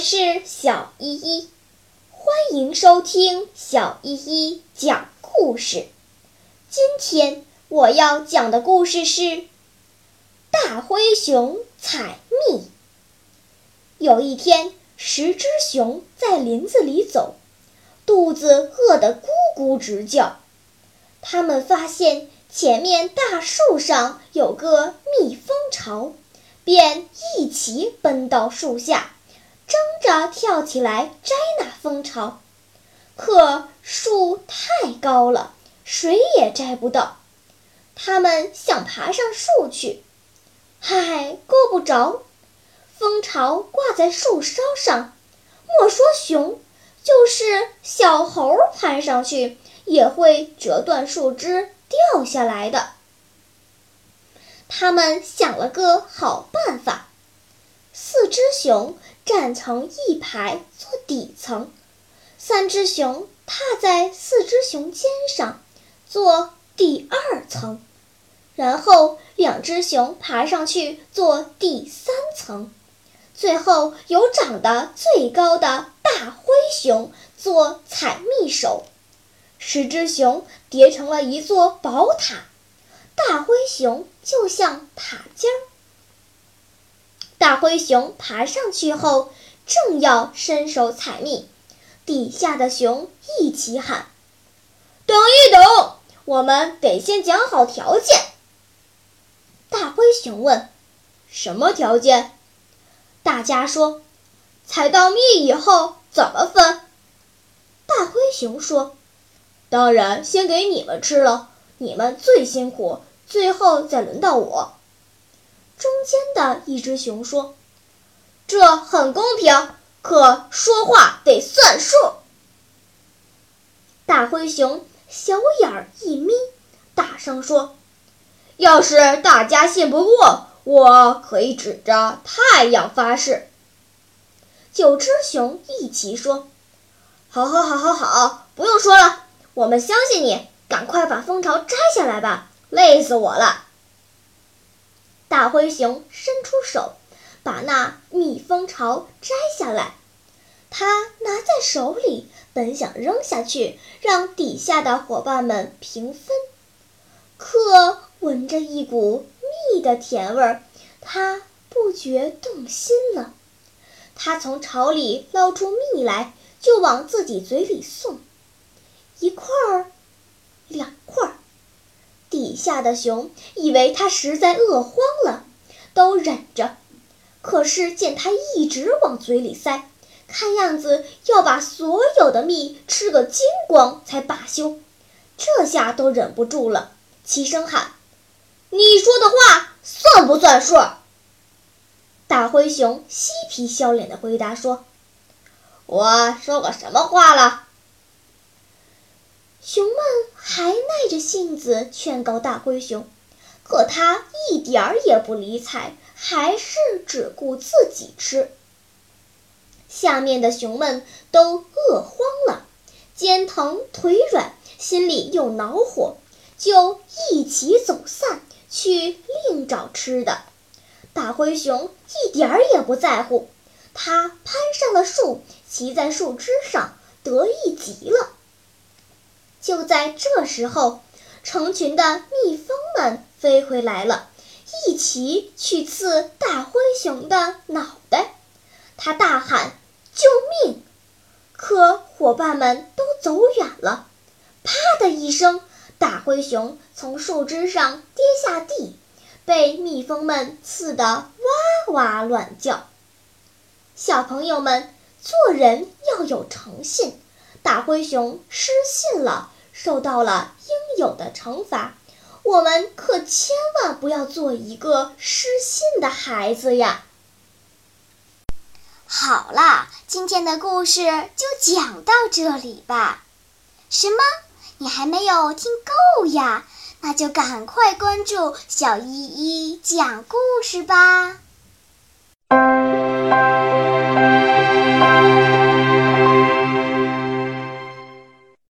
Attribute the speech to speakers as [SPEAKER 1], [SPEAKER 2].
[SPEAKER 1] 是小依依，欢迎收听小依依讲故事。今天我要讲的故事是《大灰熊采蜜》。有一天，十只熊在林子里走，肚子饿得咕咕直叫。他们发现前面大树上有个蜜蜂巢，便一齐奔到树下。争着跳起来摘那蜂巢，可树太高了，谁也摘不到。他们想爬上树去，嗨，够不着。蜂巢挂在树梢上，莫说熊，就是小猴攀上去也会折断树枝掉下来的。他们想了个好办法，熊。站成一排做底层，三只熊踏在四只熊肩上做第二层，然后两只熊爬上去做第三层，最后有长得最高的大灰熊做采蜜手。十只熊叠成了一座宝塔，大灰熊就像塔尖儿。大灰熊爬上去后，正要伸手采蜜，底下的熊一起喊：“等一等，我们得先讲好条件。”大灰熊问：“什么条件？”大家说：“采到蜜以后怎么分？”大灰熊说：“当然先给你们吃了，你们最辛苦，最后再轮到我。”中间的一只熊说：“这很公平，可说话得算数。”大灰熊小眼儿一眯，大声说：“要是大家信不过，我可以指着太阳发誓。”九只熊一起说：“好，好，好，好，好，不用说了，我们相信你，赶快把蜂巢摘下来吧，累死我了。”大灰熊伸出手，把那蜜蜂巢摘下来。他拿在手里，本想扔下去，让底下的伙伴们平分。可闻着一股蜜的甜味儿，他不觉动心了。他从巢里捞出蜜来，就往自己嘴里送，一块儿，两块儿。底下的熊以为他实在饿慌了，都忍着。可是见他一直往嘴里塞，看样子要把所有的蜜吃个精光才罢休。这下都忍不住了，齐声喊：“你说的话算不算数？”大灰熊嬉皮笑脸地回答说：“我说过什么话了？”熊们还耐着性子劝告大灰熊，可他一点儿也不理睬，还是只顾自己吃。下面的熊们都饿慌了，肩疼腿软，心里又恼火，就一起走散去另找吃的。大灰熊一点儿也不在乎，他攀上了树，骑在树枝上，得意极了。就在这时候，成群的蜜蜂们飞回来了，一起去刺大灰熊的脑袋。他大喊：“救命！”可伙伴们都走远了。啪的一声，大灰熊从树枝上跌下地，被蜜蜂们刺得哇哇乱叫。小朋友们，做人要有诚信。大灰熊失信了，受到了应有的惩罚。我们可千万不要做一个失信的孩子呀！
[SPEAKER 2] 好了，今天的故事就讲到这里吧。什么？你还没有听够呀？那就赶快关注小依依讲故事吧。